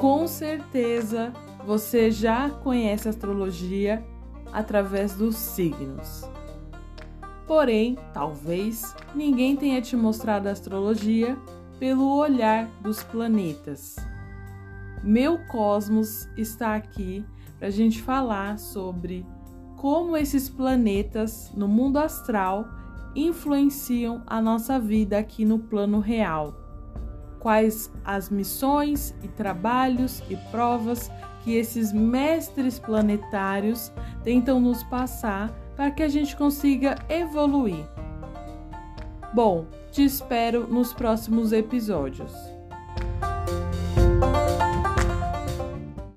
com certeza você já conhece astrologia através dos signos. Porém, talvez ninguém tenha te mostrado a astrologia pelo olhar dos planetas. Meu Cosmos está aqui para a gente falar sobre como esses planetas no mundo astral influenciam a nossa vida aqui no plano real. Quais as missões e trabalhos e provas que esses mestres planetários tentam nos passar para que a gente consiga evoluir. Bom, te espero nos próximos episódios.